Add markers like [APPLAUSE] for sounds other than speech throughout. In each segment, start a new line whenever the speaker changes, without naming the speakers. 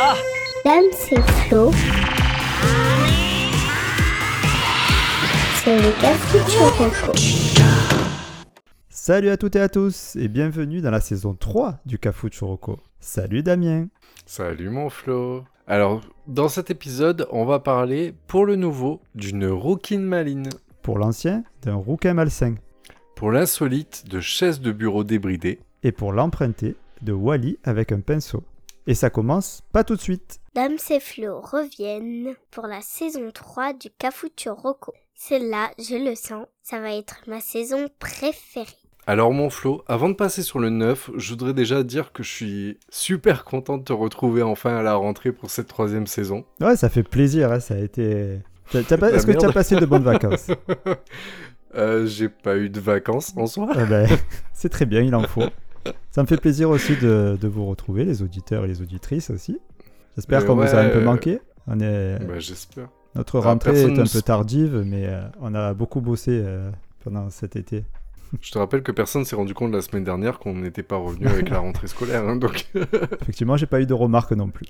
Ah
Dame, c'est Flo. C'est le.
Salut à toutes et à tous et bienvenue dans la saison 3 du Cafu Churoko. Salut Damien.
Salut mon Flo. Alors, dans cet épisode, on va parler, pour le nouveau, d'une rouquine maline.
Pour l'ancien, d'un rouquin malsain.
Pour l'insolite, de chaises de bureau débridées.
Et pour l'emprunté, de Wally avec un pinceau. Et ça commence pas tout de suite.
Dame et Flo reviennent pour la saison 3 du Cafuturoco. Celle-là, je le sens, ça va être ma saison préférée.
Alors mon Flo, avant de passer sur le 9, je voudrais déjà dire que je suis super content de te retrouver enfin à la rentrée pour cette troisième saison.
Ouais, ça fait plaisir, hein, ça a été... Pas- Est-ce que tu as passé de bonnes vacances? [LAUGHS]
Euh, J'ai pas eu de vacances en soi.
Eh ben, [LAUGHS] C'est très bien, il en faut. Ça me fait plaisir aussi de, de vous retrouver, les auditeurs et les auditrices aussi. J'espère
Euh,
qu'on vous a un peu manqué. On est...
Bah, J'espère.
Notre
ah,
rentrée est un peu tardive, mais euh, on a beaucoup bossé euh, pendant cet été.
Je te rappelle que personne s'est rendu compte la semaine dernière qu'on n'était pas revenu avec la [LAUGHS] rentrée scolaire. hein, donc
Effectivement, j'ai pas eu de remarques non plus.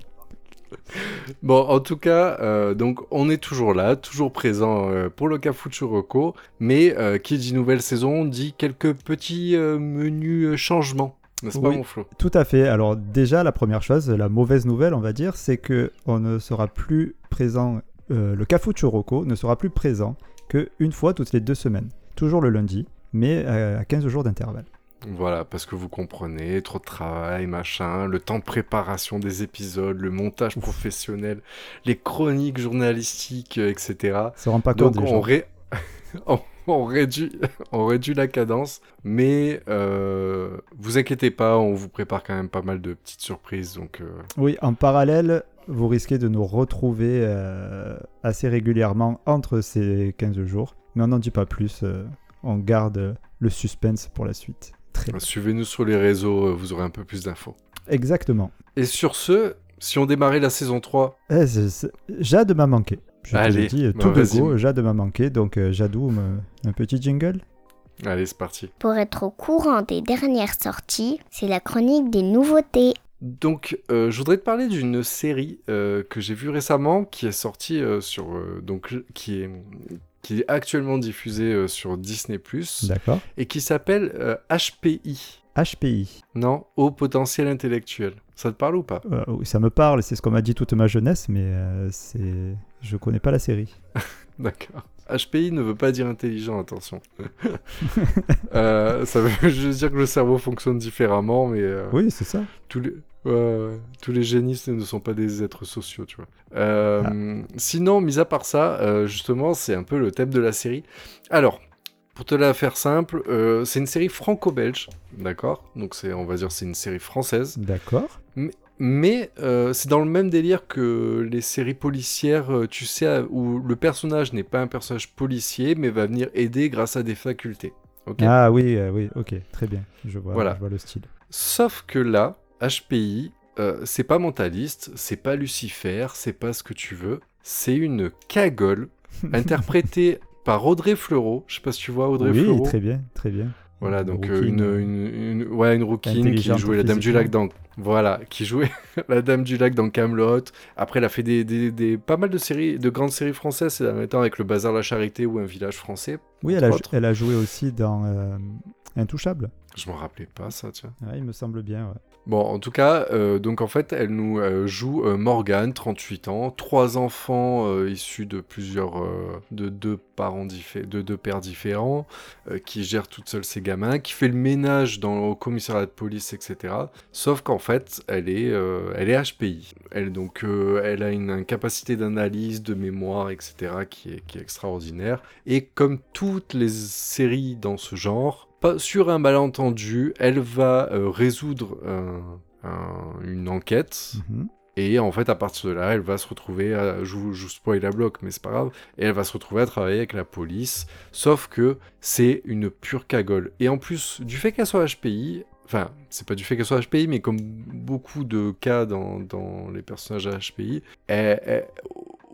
[LAUGHS]
Bon, en tout cas, euh, donc on est toujours là, toujours présent euh, pour le Cafuchuroco, mais euh, qui dit nouvelle saison dit quelques petits menus changements, n'est-ce pas mon Flo?
Tout à fait. Alors déjà, la première chose, la mauvaise nouvelle, on va dire, c'est que on ne sera plus présent. le Cafu Churoko ne sera plus présent qu'une fois toutes les deux semaines, toujours le lundi, mais à 15 jours d'intervalle.
Voilà, parce que vous comprenez, trop de travail, machin, le temps de préparation des épisodes, le montage professionnel, les chroniques journalistiques, euh, etc.
Ça rend pas compte
Donc on, ré- [LAUGHS] on, on réduit, [LAUGHS] on réduit la cadence, mais euh, vous inquiétez pas, on vous prépare quand même pas mal de petites surprises, donc euh,
Oui, en parallèle, vous risquez de nous retrouver euh, assez régulièrement entre ces 15 jours, mais on n'en dit pas plus. euh, on garde le suspense pour la suite. Très bien.
suivez-nous sur les réseaux, euh, vous aurez un peu plus d'infos.
Exactement.
Et sur ce, si on démarrait la saison 3,
Eh, c'est- c'est- Jade m'a manqué. Je te
Allez, bah
tout de go, Jade m'a manqué. Donc, euh, Jadou, me- un petit jingle
allez c'est parti.
Pour être au courant des dernières sorties, c'est la chronique des nouveautés.
Donc, euh, je voudrais te parler d'une série euh, que j'ai vue récemment, qui est sortie euh, sur, euh, donc qui est qui est actuellement diffusée euh, sur Disney+,
D'accord.
et qui s'appelle euh, HPI.
HPI.
Non, Haut Potentiel Intellectuel. Ça te parle ou pas?
Euh, oui, ça me parle, c'est ce qu'on m'a dit toute ma jeunesse, mais euh, c'est... je connais pas la série. [LAUGHS]
D'accord. HPI ne veut pas dire intelligent, attention. [LAUGHS] Euh, ça veut juste dire que le cerveau fonctionne différemment, mais
Oui, c'est ça.
tous, les, ouais, tous les génistes ne sont pas des êtres sociaux, tu vois. Euh,
Ah.
Sinon, mis à part ça, euh, justement, c'est un peu le thème de la série. Alors, pour te la faire simple, euh, c'est une série franco-belge, d'accord? Donc, c'est, on va dire, c'est une série française.
D'accord.
Mais euh, c'est dans le même délire que les séries policières, tu sais, où le personnage n'est pas un personnage policier, mais va venir aider grâce à des facultés.
Ah oui, euh, oui, ok, très bien. Je vois,
Voilà.
je vois le style.
Sauf que là, HPI, euh, c'est pas mentaliste, c'est pas Lucifer, c'est pas ce que tu veux, c'est une cagole [LAUGHS] interprétée par Audrey Fleurot. Je sais pas si tu vois Audrey
oui,
Fleurot.
très bien, très bien.
Voilà, donc euh,
rouquine.
une, une, une- ouais, une rouquine qui jouait la Dame du. Lac dans... Voilà, qui jouait [LAUGHS] la Dame du Lac dans Camelot. Après, elle a fait des, des, des- pas mal de séries, de grandes séries françaises, ces derniers temps, avec le Bazar La Charité ou Un village français.
Oui, a, elle a joué aussi dans euh, Intouchable.
Je m'en rappelais pas, ça, tiens.
Ouais, il me semble bien, ouais.
Bon, en tout cas, euh, donc en fait, elle nous euh, joue euh, Morgane, 38 ans, trois enfants euh, issus de plusieurs, de deux parents diffé- de deux pères différents, qui gère toute seule ses gamins, qui fait le ménage dans au commissariat de police, etc. Sauf qu'en fait, elle est, elle est HPI. Elle donc, elle a une, capacité d'analyse, de mémoire, etc. qui est, extraordinaire. Et comme toutes les séries dans ce genre, sur un malentendu, elle va euh, résoudre un- un- une enquête.
Mhm.
Et en fait, à partir de là, elle va se retrouver, à, je, vous- je vous spoil la bloc, mais c'est pas grave, et elle va se retrouver à travailler avec la police, sauf que c'est une pure cagole. Et en plus, du fait qu'elle soit HPI, enfin, c'est pas du fait qu'elle soit HPI, mais comme beaucoup de cas dans, dans les personnages à HPI, elle- elle-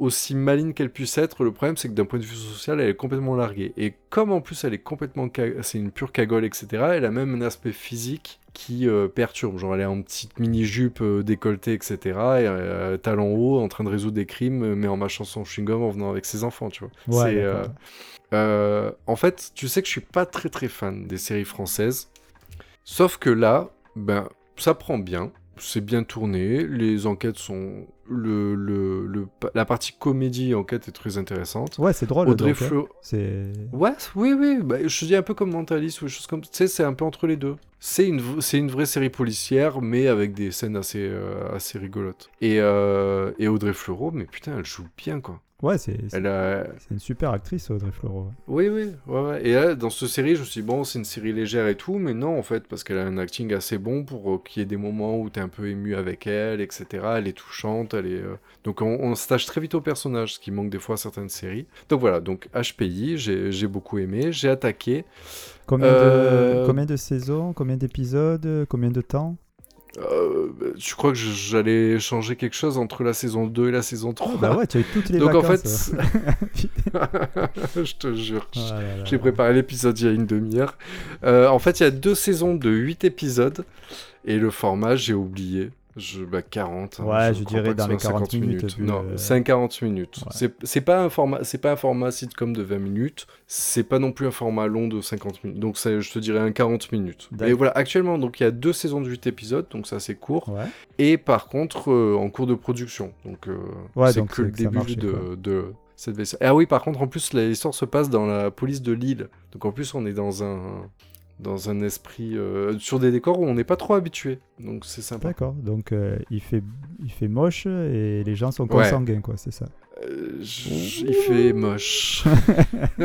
aussi maligne qu'elle puisse être, le problème c'est que d'un point de vue social, elle est complètement larguée. Et comme en plus elle est complètement, c'est une pure cagole, etc. Elle a même un aspect physique qui euh, perturbe. Genre elle est en petite mini jupe décolletée, etc. Et euh, talons hauts, en train de résoudre des crimes, euh, mais en mâchant son chewing-gum en venant avec ses enfants, tu vois.
Ouais,
C'est,
d'accord.
euh, euh, en fait, tu sais que je suis pas très très fan des séries françaises. Sauf que là, ben, ça prend bien. C'est bien tourné. Les enquêtes sont. Le, le, le- la partie comédie enquête est très intéressante.
Ouais, c'est drôle.
Audrey. Fleurot.
C'est.
Ouais, oui, oui. Bah, je dis un peu comme Mentalist ou des choses comme. Tu sais, c'est un peu entre les deux. C'est une, c'est une vraie série policière, mais avec des scènes assez, euh, assez rigolotes. Et, euh, et Audrey Fleurot, mais putain, elle joue bien, quoi.
Ouais, c'est c'est une super actrice, Audrey Fleurot.
Oui, oui, ouais, ouais. Et là, dans cette série, je me suis dit, bon, c'est une série légère et tout, mais non, en fait, parce qu'elle a un acting assez bon pour euh, qu'il y ait des moments où t'es un peu ému avec elle, etc. Elle est touchante, elle est... euh, Donc on, on s'attache très vite au personnage, ce qui manque des fois à certaines séries. Donc voilà, donc HPI, j'ai beaucoup aimé, j'ai attaqué.
Combien,
Euh,
de... combien de saisons Combien d'épisodes Combien de temps?
Euh, je crois que j'allais changer quelque chose entre la saison 2 et la saison 3.
Bah ouais, tu as eu toutes les
Donc en
vacances.
fait, [LAUGHS] je te jure,
Oh
J'ai préparé l'épisode il y a une demi-heure. Euh, en fait, il y a deux saisons de 8 épisodes. Et le format, j'ai oublié. Je, bah, 40. hein,
Ouais, je dirais dans les
soit
40 minutes,
Non,
le-
c'est un 40 minutes.
Ouais.
C'est- pas, un format- c'est pas un format sitcom de 20 minutes. C'est pas non plus un format long de 50 minutes. Donc, ça, je te dirais un 40 minutes. Et voilà, actuellement, donc il y a deux saisons de 8 épisodes. Donc, ça, c'est court.
Ouais.
Et par contre, euh, en cours de production. Donc, euh,
Ouais,
c'est que le début de cette vaisselle. Ah oui, par contre, en plus, l'histoire se passe dans la police de Lille. Donc, en plus, on est dans un, dans un esprit. euh, sur des décors où on n'est pas trop habitué. Donc, c'est sympa.
D'accord, donc euh, il, fait, il fait moche et les gens sont
Ouais.
consanguins, quoi, c'est ça.
Euh, il fait moche. [LAUGHS]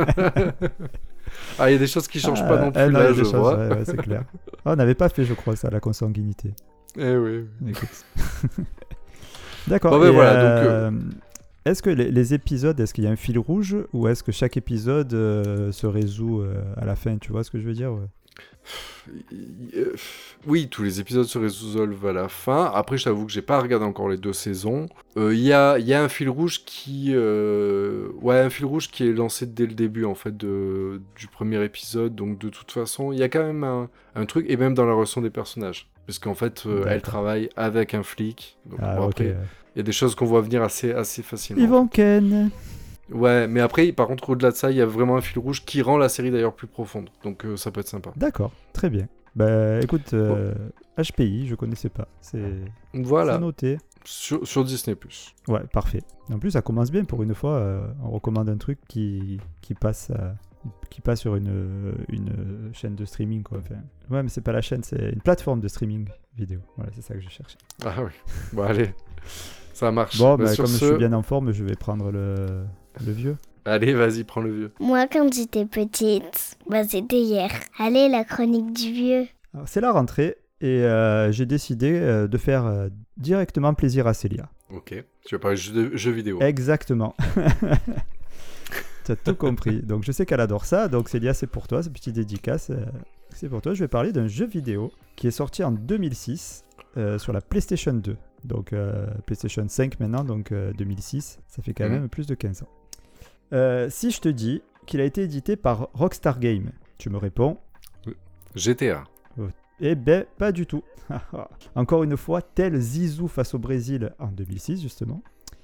ah, il y a des choses qui changent pas non plus
Ah,
là, je vois.
ouais, ouais, c'est clair. Ah, on n'avait pas fait, je crois, ça, la consanguinité.
Eh oui.
Écoute. [LAUGHS] D'accord.
Bon, ben voilà, donc,
Est-ce que les, les épisodes, est-ce qu'il y a un fil rouge ou est-ce que chaque épisode euh, se résout euh, à la fin Tu vois ce que je veux dire ouais?
Euh, Oui, tous les épisodes se résolvent à la fin. Après, je t'avoue que j'ai pas regardé encore les deux saisons. Euh, Il y, a, il y a un fil rouge qui, euh, ouais, un fil rouge qui est lancé dès le début en fait de, du premier épisode. Donc de toute façon, il y a quand même un, un truc et même dans la relation des personnages, parce qu'en fait, euh, elle travaille avec un flic. Donc,
Ah,
bon,
ok.
après, il y a des choses qu'on voit venir assez, assez facilement.
Yvon Ken.
Ouais, mais après, par contre, au-delà de ça, il y a vraiment un fil rouge qui rend la série d'ailleurs plus profonde. Donc euh, ça peut être sympa.
D'accord, très bien. Bah écoute, euh, HPI, je connaissais pas. C'est
Voilà,
noté.
sur, sur Disney+.
Ouais, parfait. En plus, ça commence bien pour une fois. euh, on recommande un truc qui, qui passe euh, qui passe sur une, une chaîne de streaming quoi. Enfin, ouais, mais c'est pas la chaîne, c'est une plateforme de streaming vidéo. Voilà, c'est ça que je cherchais.
Ah oui. Bon, allez. Ça marche.
Bon,
Bah,
comme
ce,
je suis bien en forme, je vais prendre le, le vieux.
Allez, vas-y, prends le vieux.
Moi, quand j'étais petite, bah, c'était hier. Allez, la chronique du vieux.
Alors, C'est la rentrée et euh, j'ai décidé euh, de faire euh, directement plaisir à Célia.
Ok. Tu vas parler de jeux, vidéo.
Exactement. [LAUGHS] [LAUGHS] tu as tout compris. Donc je sais qu'elle adore ça. Donc Célia, c'est pour toi, ce petit dédicace. euh, c'est pour toi. Je vais parler d'un jeu vidéo qui est sorti en 2006 euh, sur la PlayStation 2. Donc euh, PlayStation 5 maintenant, donc euh, 2006. Ça fait quand
Mhm.
même plus de 15 ans. Euh, si je te dis qu'il a été édité par Rockstar Games, tu me réponds
GTA.
eh ben, pas du tout. [LAUGHS] Encore une fois, tel Zizou face au Brésil en 2006, justement.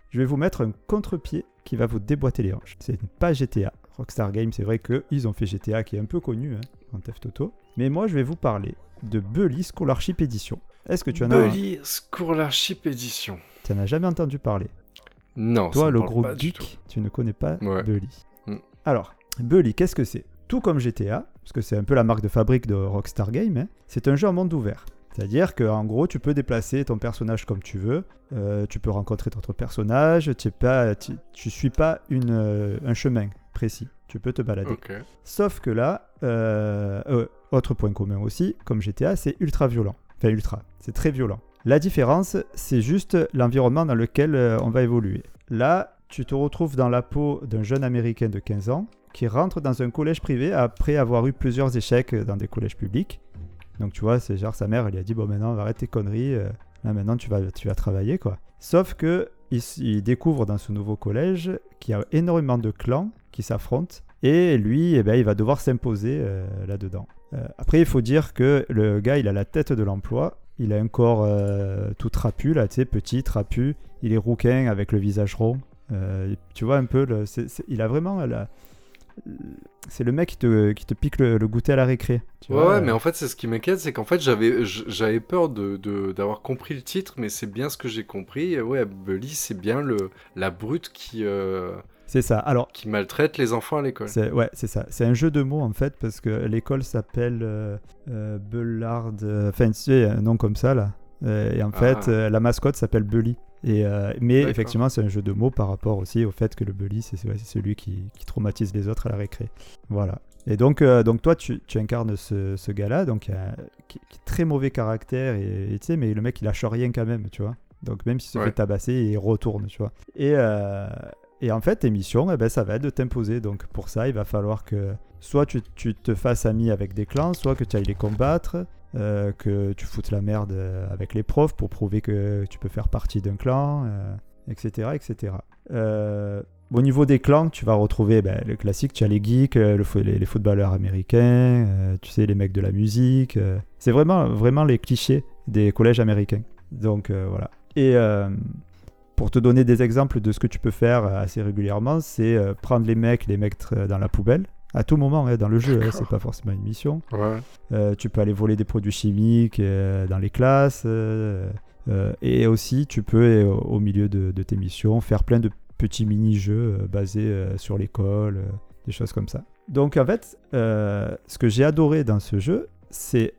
Je vais vous mettre un contre-pied qui va vous déboîter les hanches. C'est pas GTA. Rockstar Games, c'est vrai qu'ils ont fait GTA qui est un peu connu, hein, en Theft Auto. Mais moi, je vais vous parler de Bully Scholarship Edition. Est-ce que tu en, as,
Bully Scholarship Edition.
tu en as jamais entendu parler?
Non,
Toi, le gros
pas du
geek,
tout.
tu ne connais pas
Ouais.
Bully.
Mm.
Alors, Bully, qu'est-ce que c'est? Tout comme GTA, parce que c'est un peu la marque de fabrique de Rockstar Games, hein, c'est un jeu en monde ouvert. C'est-à-dire qu'en gros, tu peux déplacer ton personnage comme tu veux, euh, tu peux rencontrer d'autres personnages, tu ne suis pas une, euh, un chemin précis, tu peux te balader. Sauf que là, euh, autre point commun aussi, comme GTA, c'est ultra violent. Enfin, ultra, c'est très violent. La différence, c'est juste l'environnement dans lequel euh, on va évoluer. Là, tu te retrouves dans la peau d'un jeune américain de 15 ans qui rentre dans un collège privé après avoir eu plusieurs échecs dans des collèges publics. Donc tu vois, c'est genre sa mère, elle lui a dit bon maintenant, arrête tes conneries, euh, là maintenant tu vas, tu vas travailler quoi. Sauf que il, il découvre dans ce nouveau collège qu'il y a énormément de clans qui s'affrontent et lui, eh ben, il va devoir s'imposer euh, là-dedans. Après, il faut dire que le gars, il a la tête de l'emploi. Il a un corps euh, tout trapu, là, tu sais, petit, trapu. Il est rouquin avec le visage rond. Euh, tu vois un peu, le, c'est- c'est- il a vraiment la- C'est le mec qui te, qui te pique le, le goûter à la récré. tu
Ouais,
vois,
ouais,
euh.
mais en fait, c'est ce qui m'inquiète, c'est qu'en fait, j'avais peur de de- d'avoir compris le titre, mais c'est bien ce que j'ai compris. Ouais, Bully, c'est bien le la brute qui euh,
C'est ça. Alors,
qui maltraite les enfants à l'école.
C'est, ouais, c'est ça. C'est un jeu de mots en fait, parce que l'école s'appelle euh, euh, Bullard. euh, Enfin, tu sais, un nom comme ça là. Euh, et en
Ah.
fait, euh, la mascotte s'appelle Bully. Et, euh, mais effectivement, c'est un jeu de mots par rapport aussi au fait que le bully, c'est, celui qui, qui traumatise les autres à la récré. Voilà. Et donc, euh, donc toi, tu, tu incarnes ce, ce gars-là, donc euh, qui, qui est très mauvais caractère, et tu sais, mais le mec, il lâche rien quand même, tu vois. Donc même s'il se
Ouais.
fait tabasser, il retourne, tu vois. Et, et en fait, tes missions, eh ben, ça va être de t'imposer. Donc pour ça, il va falloir que soit tu, tu te fasses ami avec des clans, soit que tu ailles les combattre, euh, que tu foutes la merde euh, avec les profs pour prouver que tu peux faire partie d'un clan, etc. etc. Euh, au niveau des clans, tu vas retrouver ben, le classique, tu as les geeks, les, les footballeurs américains, tu sais, les mecs de la musique. c'est vraiment, vraiment les clichés des collèges américains. Donc voilà. Et pour te donner des exemples de ce que tu peux faire euh, assez régulièrement, c'est euh, prendre les mecs, les mettre euh, dans la poubelle. À tout moment, hein, dans le jeu, hein, c'est pas forcément une mission.
Ouais.
Euh, tu peux aller voler des produits chimiques euh, dans les classes. euh, et aussi, tu peux, au milieu de, de tes missions, faire plein de petits mini-jeux basés sur l'école, des choses comme ça. Donc, en fait, ce que j'ai adoré dans ce jeu, c'est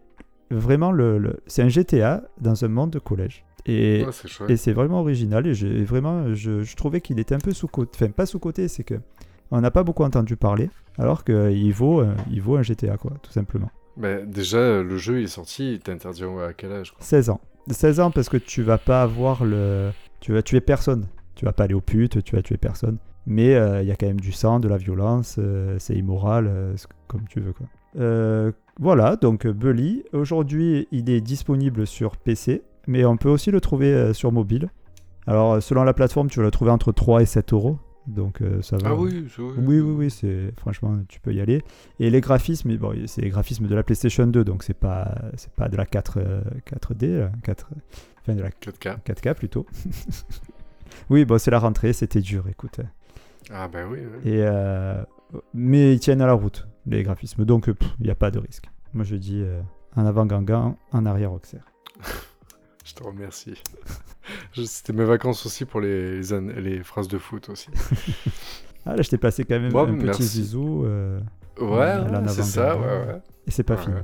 vraiment le, le- c'est un GTA dans un monde de collège. Et,
Ouais, c'est
vraiment original. Et vraiment, je, je trouvais qu'il était un peu sous-côté. Enfin, pas sous-côté, c'est que on n'a pas beaucoup entendu parler, alors qu'il vaut, euh, il vaut un GTA, quoi, tout simplement.
Mais déjà, le jeu il est sorti, il t'interdit à quel âge quoi?
16 ans. 16 ans parce que tu vas pas avoir le. Tu vas tuer personne. Tu vas pas aller aux putes, tu vas tuer personne. Mais euh, il y a quand même du sang, de la violence, euh, c'est immoral, euh, comme tu veux quoi. Voilà, donc Bully. Aujourd'hui, il est disponible sur PC, mais on peut aussi le trouver euh, sur mobile. Alors, euh, selon la plateforme, tu vas le trouver entre 3 et 7 euros. Donc, euh, ça va.
Ah oui, c'est-
Oui, oui, oui, c'est franchement, tu peux y aller. Et les graphismes, bon, c'est les graphismes de la PlayStation 2, donc c'est pas, c'est pas de la 4, euh, 4D, là, 4, enfin de la
4K.
4K plutôt. [LAUGHS] oui, bon, c'est la rentrée, c'était dur, écoute.
Ah bah oui.
Et euh, mais ils tiennent à la route, les graphismes, donc il n'y a pas de risque. Moi, je dis euh, en avant Gangan, en arrière Auxerre. [LAUGHS]
Je te remercie. [LAUGHS] C'était mes vacances aussi pour les, les, an- les phrases de foot aussi. [LAUGHS]
Ah, là, je t'ai passé quand même
Bon,
un petit
merci.
zizou, euh,
Ouais, c'est ça, ouais, ouais.
et c'est pas
Ouais,
fini.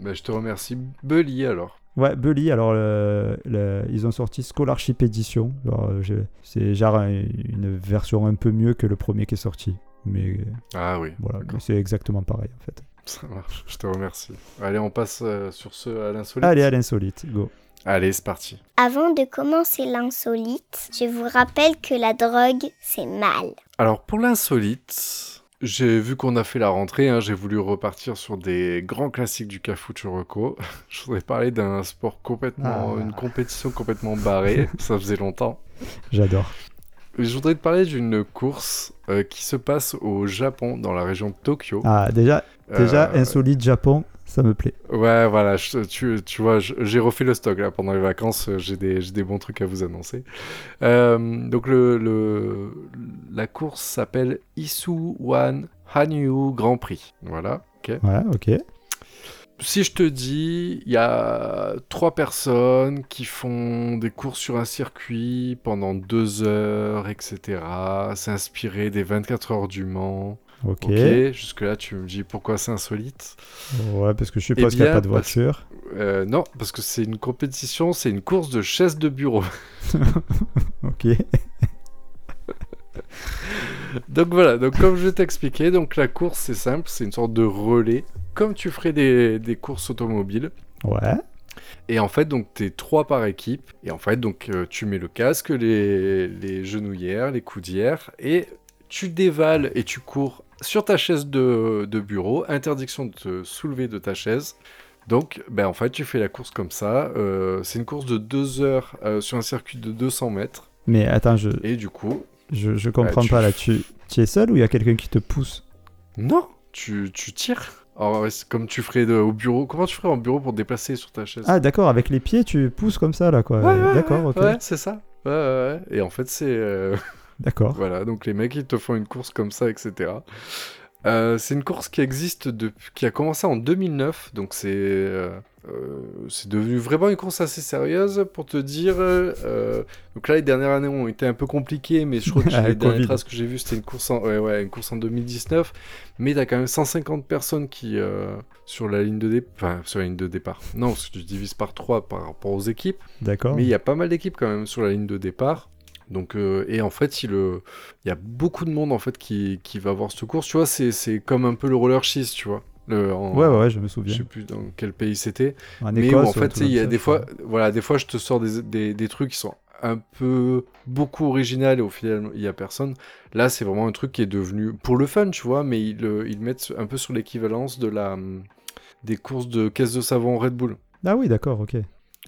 Bah, je te remercie. Bully alors.
Ouais, Bully, alors le- ils ont sorti Scholarship Edition. Euh, C'est genre un- une version un peu mieux que le premier qui est sorti. Mais
Ah oui.
voilà, c'est exactement pareil en fait.
Ça marche, je te remercie. Allez, on passe euh, sur ce à l'insolite.
Allez, à l'insolite, go.
Allez, c'est parti.
Avant de commencer l'insolite, je vous rappelle que la drogue, c'est mal.
Alors, pour l'insolite, j'ai vu qu'on a fait la rentrée, hein, j'ai voulu repartir sur des grands classiques du Cafuturoco. [LAUGHS] Je voudrais parler d'un sport complètement,
Ah.
une compétition complètement barrée, [LAUGHS] ça faisait longtemps.
J'adore.
Je voudrais te parler d'une course euh, qui se passe au Japon, dans la région de Tokyo.
Ah, déjà, déjà
Euh,
insolite Japon, ça me plaît.
Ouais, voilà, je- tu, tu vois, j'ai refait le stock là pendant les vacances, euh, j'ai des, des bons trucs à vous annoncer. Euh, donc, le, le- la course s'appelle Isuwan Hanyu Grand Prix. Voilà, ok.
Ouais, ok.
Si je te dis, il y a trois personnes qui font des courses sur un circuit pendant deux heures, etc. C'est inspiré des 24 heures du Mans.
Ok.
Jusque-là, tu me dis pourquoi c'est insolite.
Ouais, parce que je suppose qu'il n'y a pas de
parce-
voiture.
Euh, non, parce que c'est une compétition, c'est une course de chaises de bureau. [LAUGHS]
Ok. [LAUGHS]
donc voilà, donc comme je vais t'expliquer, donc la course c'est simple, c'est une sorte de relais, comme tu ferais des, des courses automobiles.
Ouais.
Et en fait, donc t'es trois par équipe, et en fait, donc euh, tu mets le casque, les, les genouillères, les coudières, et tu dévales et tu cours sur ta chaise de, de bureau, interdiction de te soulever de ta chaise. Donc, ben, en fait, tu fais la course comme ça. euh, c'est une course de deux heures euh, sur un circuit de 200 mètres.
Mais attends, je,
Et du coup,
je, je comprends
tu-
pas là. Tu, tu es seul ou il y a quelqu'un qui te pousse?
Non, tu, tu tires. Alors, comme tu ferais de- au bureau. Comment tu ferais en bureau pour te déplacer sur ta chaise?
Ah, d'accord, avec les pieds, tu pousses comme ça là, quoi.
Ouais,
d'accord,
ouais,
ok.
Ouais, c'est ça. Ouais, ouais, ouais. Et en fait, c'est. euh, [LAUGHS]
D'accord.
Voilà, donc les mecs, ils te font une course comme ça, etc. Euh, c'est une course qui existe depuis, qui a commencé en 2009, donc c'est euh, euh, c'est devenu vraiment une course assez sérieuse pour te dire. euh, donc là, les dernières années ont été un peu compliquées, mais je crois que [LAUGHS] les dernières traces que j'ai vues, c'était une course en, ouais, ouais, une course en 2019. Mais t'as quand même 150 personnes qui sur la ligne de départ, enfin sur la ligne de départ. Non, parce que tu divises par 3 par rapport aux équipes.
D'accord.
Mais il y a pas mal d'équipes quand même sur la ligne de départ. Donc, euh, et en fait, il, euh, il y a beaucoup de monde en fait qui, qui va voir cette course. Tu vois, c'est, comme un peu le roller cheese, tu vois. Le, en-
Ouais, ouais, je me
Je
souviens.
sais plus dans quel pays c'était.
En
mais où,
Écosse,
en
ou un
fait, il y a
ça,
des
je
fois,
crois.
voilà, des fois, je te sors des, des, des trucs qui sont un peu beaucoup original et au final, il y a personne. Là, c'est vraiment un truc qui est devenu pour le fun, tu vois, mais ils, euh, ils mettent un peu sur l'équivalence de la des courses de caisse de savon Red Bull.
Ah oui, d'accord, ok.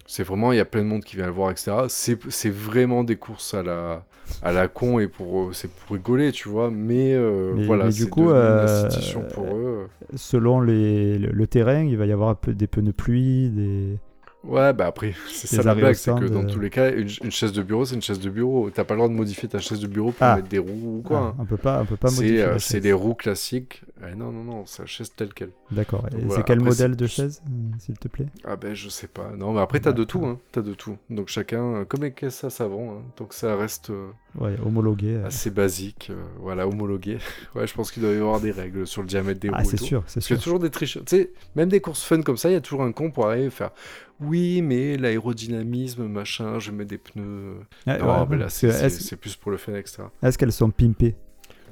C'est vraiment, il y a plein de monde qui vient le voir, etc. C'est vraiment des courses à la, à la con et pour, euh, c'est pour rigoler, tu vois. Mais, euh,
Mais-
voilà, c'est une
euh,
institution pour eux.
Selon les, le, le terrain, il va y avoir un peu des pneus de pluie, des.
Ouais, bah après, [LAUGHS] c'est ça la blague, c'est que dans
euh.
tous les cas, une, une chaise de bureau, c'est une chaise de bureau. T'as pas le droit de modifier ta chaise de bureau pour
Ah.
mettre des roues ou quoi.
Ah,
hein.
on peut pas, on peut pas modifier.
euh, c'est des roues classiques. Eh non, non, non, c'est la chaise telle quelle.
D'accord. Et
Voilà,
c'est quel
après,
modèle de chaise, euh, s'il te plaît?
Ah ben je sais pas. Non, mais après t'as de tout, hein. T'as de tout. Donc chacun, euh, comme les caisses à savon, hein. donc ça reste euh,
Ouais, homologué.
assez basique. voilà, homologué. [LAUGHS] ouais, je pense qu'il doit y avoir des règles sur le diamètre des roues.
Ah, c'est sûr, c'est
Parce qu'il y
sûr.
a toujours des tricheurs. Tu sais, même des courses fun comme ça, il y a toujours un con pour arriver et faire Oui, mais l'aérodynamisme, machin, je mets des pneus.
Ah,
non,
ouais,
mais là, c'est plus pour le fun, etc.
est-ce qu'elles sont pimpées?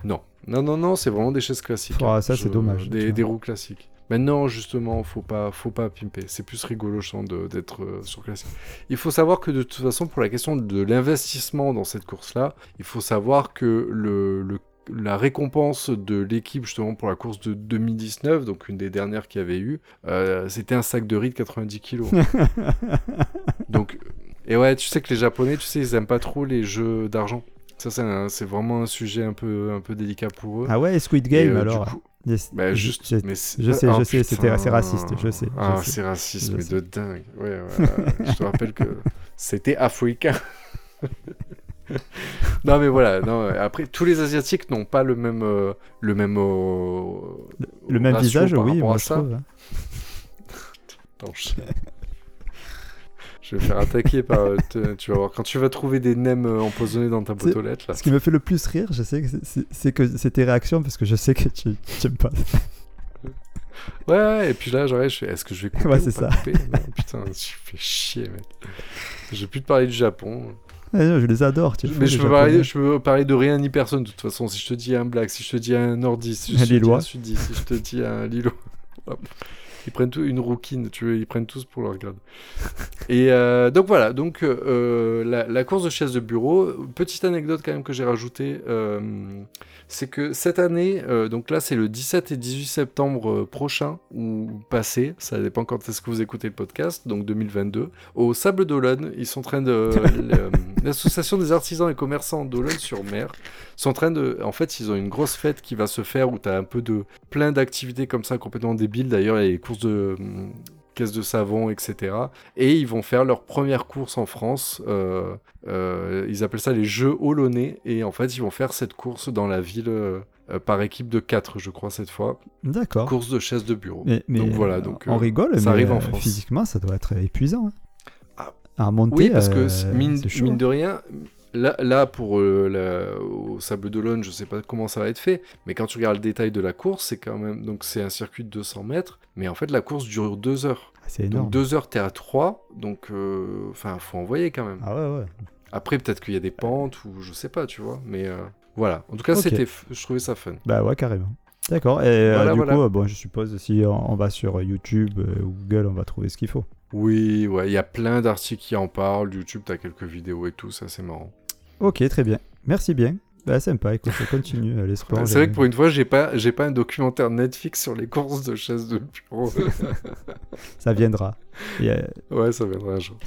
Non, non, non, non, c'est vraiment des chaises classiques.
Oh,
hein.
ça, c'est dommage,
Des, roues classiques. Maintenant, justement, faut pas, faut pas pimper. C'est plus rigolo, je d'être euh, sur classique. Il faut savoir que de toute façon, pour la question de l'investissement dans cette course-là, il faut savoir que le, le- la récompense de l'équipe, justement, pour la course de 2019, donc une des dernières qu'il y avait eu, euh, c'était un sac de riz de 90 kilos. [LAUGHS] donc, et ouais, tu sais que les Japonais, tu sais, ils aiment pas trop les jeux d'argent. Ça, c'est c'est vraiment un sujet un peu, un peu délicat pour eux.
Ah ouais, Squid
Et,
Game
euh,
alors
du coup- bah,
Je-
juste,
je-
mais c'est-
je sais,
ah,
je sais, c'était assez raciste, je sais,
Ah, c'est raciste,
Je
mais
sais.
de dingue. Ouais, ouais, ouais. je te rappelle que c'était africain. [LAUGHS] [LAUGHS] non, mais voilà. Non, après, tous les asiatiques n'ont pas le même, euh, le même, euh,
Le même visage, oui, moi je
ça.
trouve. hein.
Attends, je... [LAUGHS] je vais faire attaquer par. euh, te- tu vas voir quand tu vas trouver des nems euh, empoisonnés dans ta boîte
C'est-
aux lettres là.
Ce qui me fait le plus rire, je sais que c'est- que c'est tes réactions parce que je sais que tu tu aimes pas. [LAUGHS]
Ouais, ouais, et puis là, j'arrive, je fais, est-ce que je vais couper
Ouais,
ou
c'est ça.
couper? Non, putain, je fais chier, mec. J'ai plus te parler du Japon.
Je les adore, tu
Mais je peux, parler, je peux parler de rien ni personne, de toute façon. Si je te dis un black, si je te dis un nordiste, si je te dis un sudiste, si je te dis un lilo. [LAUGHS] Ils prennent tout, une rouquine, tu veux, ils prennent tous pour leur grade. Et euh, donc voilà, donc euh, la, la course de chaise de bureau, petite anecdote quand même que j'ai rajoutée, euh, c'est que cette année, euh, donc là c'est le 17 et 18 septembre euh, prochain, ou passé, ça dépend quand est-ce que vous écoutez le podcast, donc 2022, au Sable d'Olonne, ils sont en train de... [LAUGHS] L'association des artisans et commerçants d'Olonne-sur-Mer sont en train de... En fait, ils ont une grosse fête qui va se faire où tu as un peu de... plein d'activités comme ça complètement débiles. D'ailleurs, a les courses de... hum, caisses de savon, etc. Et ils vont faire leur première course en France. euh, euh, ils appellent ça les Jeux Olonnais. Et en fait, ils vont faire cette course dans la ville euh, par équipe de 4, je crois, cette fois.
D'accord.
Course de chaises de bureau.
Mais, mais,
donc voilà, donc,
on rigole,
ça
mais
arrive en France.
physiquement, ça doit être épuisant. hein.
Ah.
À remonter,
Oui, parce que mine, de rien, là, là pour euh, la- au Sable d'Olonne, je sais pas comment ça va être fait, mais quand tu regardes le détail de la course, c'est quand même donc c'est un circuit de 200 mètres, mais en fait la course dure 2 heures.
Ah, C'est énorme.
Donc 2 heures t'es à 3, donc euh, enfin faut envoyer quand même.
Ah ouais, ouais.
Après peut-être qu'il y a des pentes ou je sais pas, tu vois, mais euh, voilà. En tout cas c'était, f- je trouvais ça fun.
Bah ouais, carrément. D'accord. Et euh,
Voilà,
du
voilà.
coup, euh, bon, je suppose si on, va sur YouTube euh, ou Google, on va trouver ce qu'il faut.
Oui, ouais, il y a plein d'articles qui en parlent, YouTube t'as quelques vidéos et tout, ça c'est marrant.
Ok, très bien. Merci bien. Bah sympa, écoute, on continue euh, les sports.
c'est vrai que pour une fois j'ai pas, j'ai pas un documentaire Netflix sur les courses de chaises de bureau. [LAUGHS]
Ça viendra. Euh,
ouais, ça viendra un jour.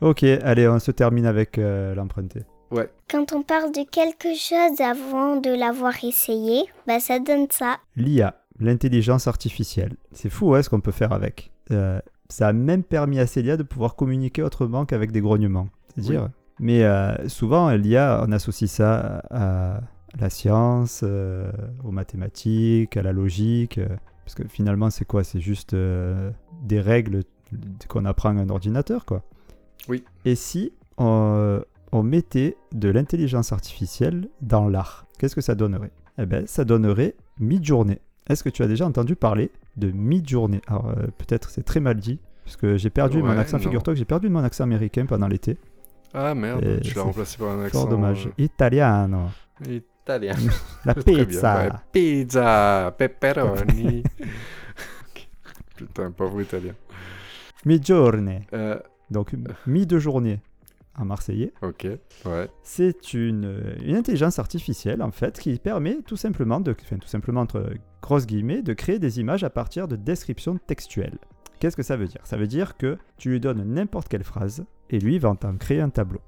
Ok, allez, on se termine avec euh, l'emprunté.
Ouais.
Quand on parle de quelque chose avant de l'avoir essayé, bah ça donne ça.
L'IA, l'intelligence artificielle. C'est fou ouais, ce qu'on peut faire avec. Euh, ça a même permis à Célia de pouvoir communiquer autrement qu'avec des grognements. C'est dire. Mais euh, souvent, l'IA, on associe ça à la science, euh, aux mathématiques, à la logique. euh, parce que finalement, c'est quoi? C'est juste des règles qu'on apprend à un ordinateur, quoi.
Oui.
Et si on, on mettait de l'intelligence artificielle dans l'art, qu'est-ce que ça donnerait? Eh bien, ça donnerait mid-journée. Est-ce que tu as déjà entendu parler de mid-journée? Alors, peut-être c'est très mal dit, parce que j'ai perdu mon accent. Figure-toi que j'ai perdu mon accent américain pendant l'été.
Ah merde,
Et
tu
c'est
l'as remplacé par un accent.
Fort dommage.
euh,
Italiano.
Italien. [LAUGHS]
La [LAUGHS] pizza.
ouais. Pizza, pepperoni. [LAUGHS] Putain, pauvre italien.
Mid-journée.
Euh,
Donc, mi-de-journée en marseillais.
ok, ouais.
C'est une, une intelligence artificielle, en fait, qui permet tout simplement, de, enfin, tout simplement entre grosses guillemets, de créer des images à partir de descriptions textuelles. Qu'est-ce que ça veut dire? Ça veut dire que tu lui donnes n'importe quelle phrase et lui va t'en créer un tableau.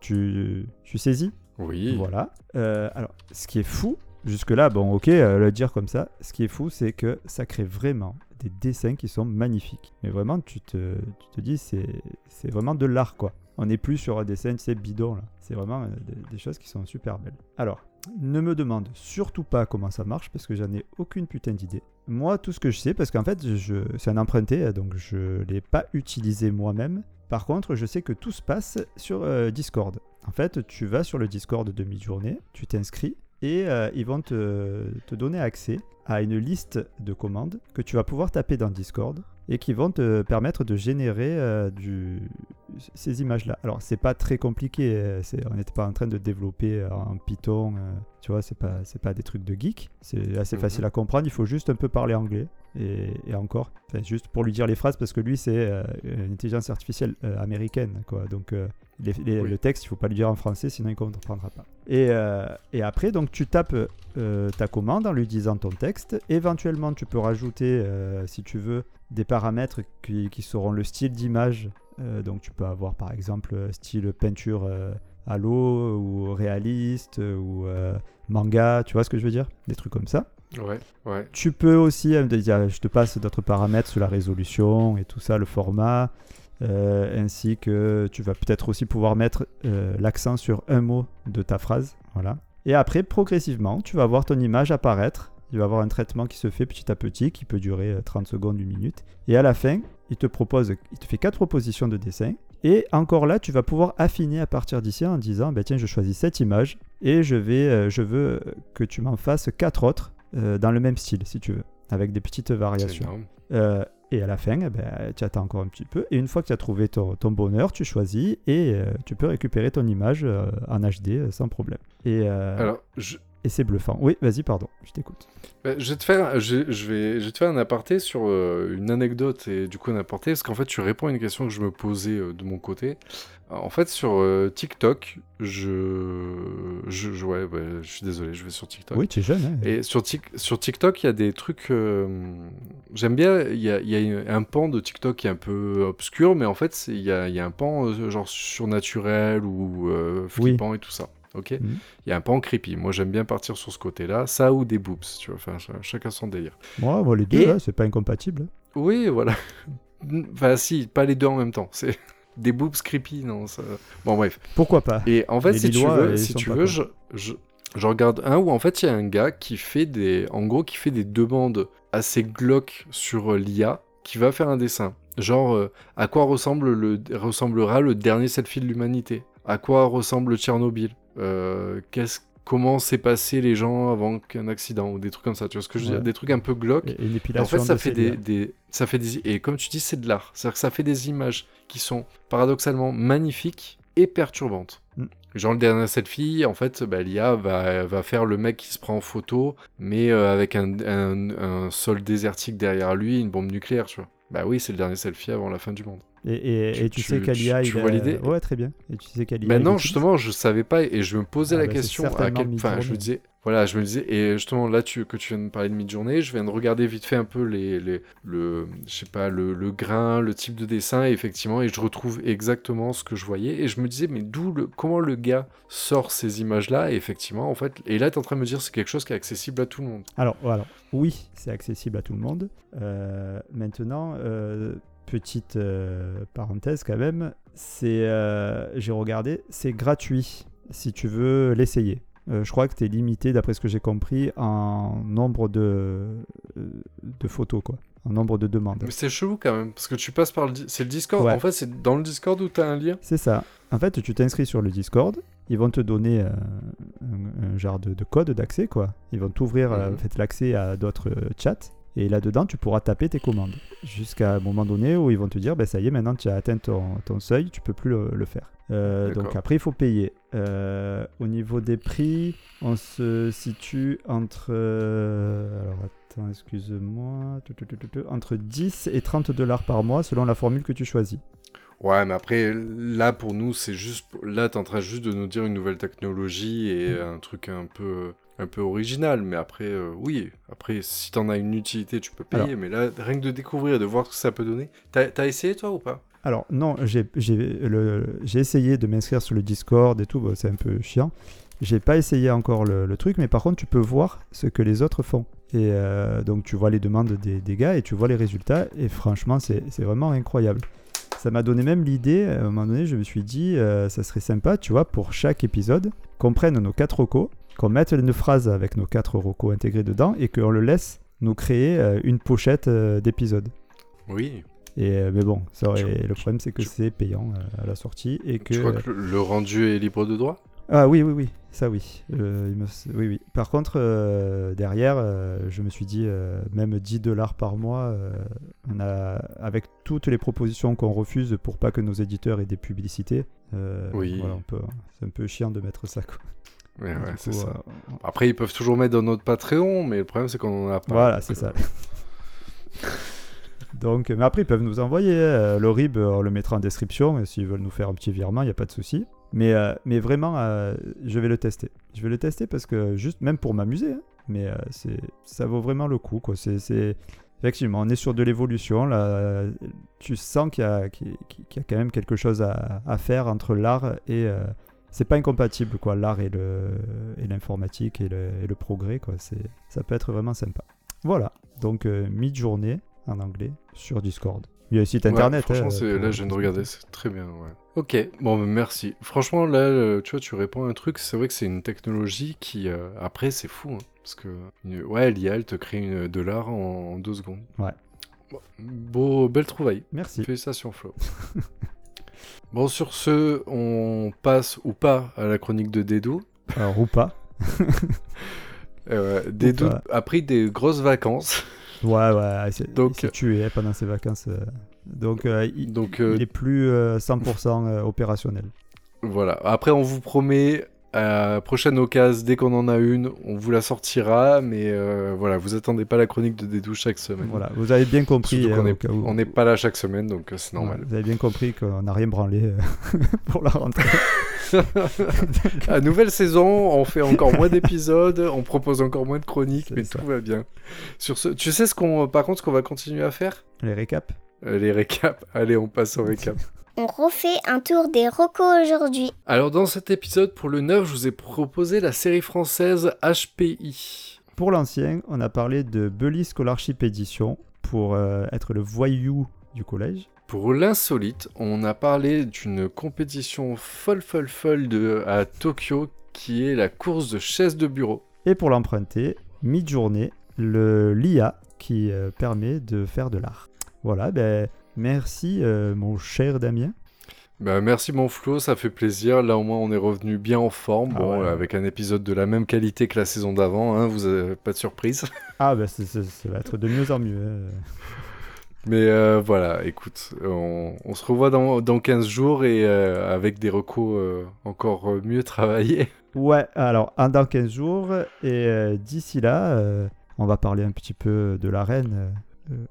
Tu, tu saisis?
Oui.
Voilà. Euh, alors, ce qui est fou, jusque-là, bon, ok, euh, le dire comme ça, ce qui est fou, c'est que ça crée vraiment des dessins qui sont magnifiques. Mais vraiment, tu te, tu te dis, c'est c'est vraiment de l'art, quoi. On n'est plus sur un dessin, tu sais, bidon, là. C'est vraiment euh, des, des choses qui sont super belles. Alors, ne me demande surtout pas comment ça marche, parce que j'en ai aucune putain d'idée. Moi, tout ce que je sais, parce qu'en fait, je, c'est un emprunté, donc je ne l'ai pas utilisé moi-même. Par contre, je sais que tout se passe sur euh, Discord. En fait, tu vas sur le Discord de mi-journée, tu t'inscris et euh, ils vont te, te donner accès à une liste de commandes que tu vas pouvoir taper dans Discord et qui vont te permettre de générer euh, du, ces images-là. Alors, c'est pas très compliqué, c'est- on n'était pas en train de développer en Python, tu vois, c'est pas, c'est pas des trucs de geek, c'est assez
Mhm.
facile à comprendre, il faut juste un peu parler anglais. Et, et encore, enfin, juste pour lui dire les phrases, parce que lui, c'est euh, une intelligence artificielle euh, américaine, quoi. Donc, euh, les- les-
Oui.
le texte, il faut pas le dire en français, sinon il comprendra pas. Et, et après, donc, tu tapes ta commande en lui disant ton texte. Éventuellement, tu peux rajouter, si tu veux, des paramètres qui, qui seront le style d'image. Donc, tu peux avoir, par exemple, style peinture à l'eau, ou réaliste, ou manga, tu vois ce que je veux dire? Des trucs comme ça. Tu peux aussi, euh, dire, je te passe d'autres paramètres sur la résolution et tout ça, le format, euh, ainsi que tu vas peut-être aussi pouvoir mettre euh, l'accent sur un mot de ta phrase. Voilà. Et après, progressivement, tu vas voir ton image apparaître. Il va y avoir un traitement qui se fait petit à petit, qui peut durer euh, 30 secondes, une minute. Et à la fin, il te propose, il te fait quatre propositions de dessin. Et encore là, tu vas pouvoir affiner à partir d'ici en disant, bah, tiens, je choisis cette image et je vais, je veux que tu m'en fasses quatre autres euh, dans le même style, si tu veux, avec des petites variations. Euh, et à la fin, eh ben, tu attends encore un petit peu. Et une fois que tu as trouvé ton, ton bonheur, tu choisis et euh, tu peux récupérer ton image en HD sans problème. Et,
Alors, je,
et c'est bluffant. Oui, vas-y, pardon, je t'écoute.
bah, je vais te faire, je, je vais, je vais te faire un aparté sur euh, une anecdote et du coup un aparté parce qu'en fait tu réponds à une question que je me posais euh, de mon côté. En fait, sur euh, TikTok, je, je, je- ouais, ouais, je suis désolé, je vais sur TikTok.
Oui, tu es jeune. hein.
Et sur, Tik- sur TikTok, il y a des trucs. J'aime bien. Il y a, il y a un pan de TikTok qui est un peu obscur, mais en fait, il y a, il y a un pan genre surnaturel ou flippant et tout ça. Ok Il
Mhm.
y a un pan creepy. Moi, j'aime bien partir sur ce côté-là. Ça ou des boobs, tu vois. Enfin, chacun son délire.
Moi, bon, les deux,
Et-
c'est pas incompatible.
Oui, voilà. Enfin, si, pas les deux en même temps. C'est [LAUGHS] des boobs creepy, non. Ça... Bon, bref.
Pourquoi pas?
Et en fait,
Les
si tu veux, si tu veux je, je, je regarde un où en fait il y a un gars qui fait des, en gros, qui fait des demandes assez glauques sur euh, l'IA, qui va faire un dessin. Genre, euh, à quoi ressemble le, ressemblera le dernier selfie de l'humanité? À quoi ressemble Tchernobyl? Euh, qu'est-ce, Comment s'est passé les gens avant qu'un accident ou des trucs comme ça, tu vois ce que je veux
Ouais.
dire Des trucs un peu glauques.
Et, et
en fait, ça
de
fait des, des- ça fait des, et comme tu dis, c'est de l'art. C'est-à-dire que ça fait des images qui sont paradoxalement magnifiques et perturbantes.
Mm.
Genre le dernier selfie, en fait, bah, l'IA va, va faire le mec qui se prend en photo, mais euh, avec un, un- un sol désertique derrière lui, une bombe nucléaire, tu vois. Bah oui, c'est le dernier selfie avant la fin du monde.
Et, et-
Tu-
et tu,
tu-
sais qu'à l'IA,
tu-
il
tu
a-
vois l'idée?
Ouais, très bien. Et tu sais qu'à l'IA.
Mais
il
non, justement, je savais pas et je me posais
Ah
la
bah,
question à quel... Enfin, je me disais, voilà, je me disais, et justement là que tu viens de parler de mid-journée, je viens de regarder vite fait un peu les, le, je sais pas, le, grain, le type de dessin, et effectivement, et je retrouve exactement ce que je voyais, et je me disais, mais d'où le, comment le gars sort ces images-là, et effectivement, en fait, et là tu es en train de me dire, c'est quelque chose qui est accessible à tout le monde.
Alors, voilà, oui, c'est accessible à tout le monde. Euh, maintenant, euh, petite euh, parenthèse quand même, c'est, j'ai regardé, c'est gratuit si tu veux l'essayer. Euh, je crois que tu es limité, d'après ce que j'ai compris, en nombre de, euh, de photos, quoi. En nombre de demandes.
Mais c'est chelou quand même, parce que tu passes par le... C'est le Discord. En fait, c'est dans le Discord où tu as un lien.
C'est ça. En fait, tu t'inscris sur le Discord. Ils vont te donner euh, un, genre de, code d'accès, quoi. Ils vont t'ouvrir en fait, l'accès à d'autres chats. Et là-dedans, tu pourras taper tes commandes. Jusqu'à un moment donné où ils vont te dire, ben, ça y est, maintenant tu as atteint ton, ton seuil, tu peux plus le, faire. Euh, donc après, il faut payer. Euh, au niveau des prix, on se situe entre... Euh, alors attends, excuse-moi. Entre 10 et 30 dollars par mois selon la formule que tu choisis.
Ouais, mais après, là, pour nous, c'est juste... Là, tu es en train juste de nous dire une nouvelle technologie et mm. un truc un peu un peu original, mais après, euh, oui, après, si t'en as une utilité, tu peux payer, mais là, rien que de découvrir, de voir ce que ça peut donner. T'as as essayé, toi, ou pas?
Alors, non, j'ai essayé de m'inscrire sur le Discord et tout, c'est un peu chiant. J'ai pas essayé encore le, truc, mais par contre, tu peux voir ce que les autres font. Et euh, donc, tu vois les demandes des, des, gars et tu vois les résultats, et franchement, c'est vraiment incroyable. Ça m'a donné même l'idée, à un moment donné, je me suis dit, euh, ça serait sympa, tu vois, pour chaque épisode, qu'on prenne nos quatre recos qu'on mette une phrase avec nos quatre rocos intégrés dedans et qu'on le laisse nous créer euh, une pochette euh, d'épisode.
Oui.
Et, euh, mais bon, ça le problème c'est que c'est payant à la sortie et que.
Tu crois que le rendu est libre de droit?
Ah oui, oui, oui, ça oui. oui, oui. Par contre, derrière, je me suis dit, même 10 dollars par mois, on a, avec toutes les propositions qu'on refuse pour pas que nos éditeurs aient des publicités, oui. c'est un peu chiant de mettre ça. Quoi.
Ouais, c'est ça. Euh, Après, ils peuvent toujours mettre dans notre Patreon, mais le problème, c'est qu'on en a pas.
Voilà, c'est ça. [LAUGHS] donc, mais après, ils peuvent nous envoyer. Hein. Le RIB, on le mettra en description. S'ils veulent nous faire un petit virement, il n'y a pas de souci. Mais, euh, mais vraiment, euh, je vais le tester. Je vais le tester parce que, juste même pour m'amuser, hein. mais c'est ça vaut vraiment le coup. Quoi. C'est, Effectivement, on est sur de l'évolution. Là, tu sens qu'il y, a, y a quand même quelque chose à, à faire entre l'art et, c'est pas incompatible quoi l'art et le et l'informatique et le, et le, progrès quoi c'est ça peut être vraiment sympa voilà donc euh, mid-journée en anglais sur Discord il y a un site internet
franchement hein, là je viens de regarder c'est très bien ouais. ok bon bah, merci franchement là euh, tu vois tu réponds à un truc c'est vrai que c'est une technologie qui euh, après c'est fou hein, parce que ouais l'IA elle te crée une dollar en, en deux secondes
ouais
Beau, belle trouvaille.
Merci.
Félicitations, Flo. [LAUGHS] Bon, sur ce, on passe ou pas à la chronique de Dédou.
Alors, ou pas. [LAUGHS]
euh, Dédou a pris des grosses vacances.
Ouais, ouais, donc, il s'est tué pendant ses vacances. Euh. Donc, euh, il, donc euh, il est plus 100% opérationnel.
Voilà. Après, on vous promet à prochaine occasion, dès qu'on en a une, on vous la sortira, mais euh, voilà, vous attendez pas la chronique de Dédou chaque semaine.
Voilà, vous avez bien compris.
Euh, on n'est pas là chaque semaine, donc euh, c'est normal.
vous avez bien compris qu'on n'a rien branlé [LAUGHS] pour la rentrée. [LAUGHS]
à nouvelle saison, on fait encore moins d'épisodes, on propose encore moins de chroniques, mais tout va bien. Sur ce, tu sais ce qu'on, par contre, ce qu'on va continuer à faire?
Les récaps?
les récaps. Allez, on passe au récap.
On refait un tour des recos aujourd'hui.
Alors dans cet épisode pour le 9, je vous ai proposé la série française HPI.
Pour l'ancien, on a parlé de Bully Scholarship Edition pour euh, être le voyou du collège.
Pour l'insolite, on a parlé d'une compétition folle folle folle de, à Tokyo qui est la course de chaises de bureau.
Et pour l'emprunter, mid-journée, le LIA qui euh, permet de faire de l'art. Voilà, ben Merci, euh, mon cher Damien.
Bah, merci mon Flo, ça fait plaisir. Là au moins on est revenu bien en forme, ah bon, avec un épisode de la même qualité que la saison d'avant, hein, vous avez pas de surprise. [LAUGHS]
Ah bah ça va être de mieux en mieux. Hein. [LAUGHS]
Mais euh, voilà, écoute, on, se revoit dans, dans 15 jours et euh, avec des recos encore mieux [LAUGHS] travaillés.
Ouais, alors dans 15 jours et d'ici là, on va parler un petit peu de la reine,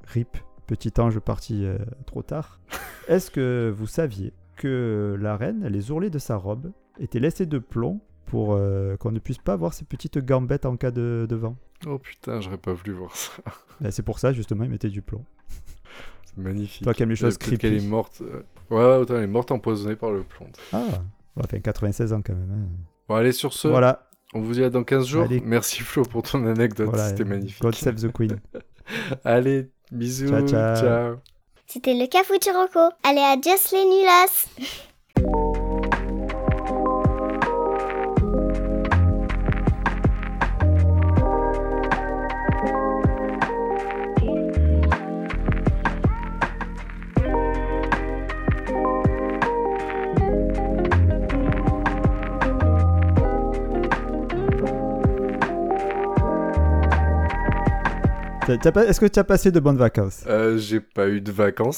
RIP petit ange parti euh, trop tard. [LAUGHS] Est-ce que vous saviez que la reine, les ourlets de sa robe étaient laissés de plomb pour euh, qu'on ne puisse pas voir ces petites gambettes en cas de, de vent?
Oh putain, j'aurais pas voulu voir ça. [LAUGHS]
Ben, c'est pour ça, justement, ils mettaient du plomb. [LAUGHS]
C'est magnifique.
Toi qui aimes les choses
Euh, peut-être qu'elle est
creepy.
morte. euh, Ouais, attends, elle est morte empoisonnée par le plomb.
Ah, enfin 96 ans quand même. hein.
Bon, allez, sur ce,
Voilà,
on vous dit à dans 15 jours.
Allez.
Merci Flo pour ton anecdote,
voilà.
c'était magnifique.
God save the Queen.
Allez, bisous.
Ciao, ciao.
C'était le Cafuturoco. Allez, adios les nulas [LAUGHS]
Est-ce que tu as passé de bonnes vacances?
Euh, J'ai pas eu de vacances.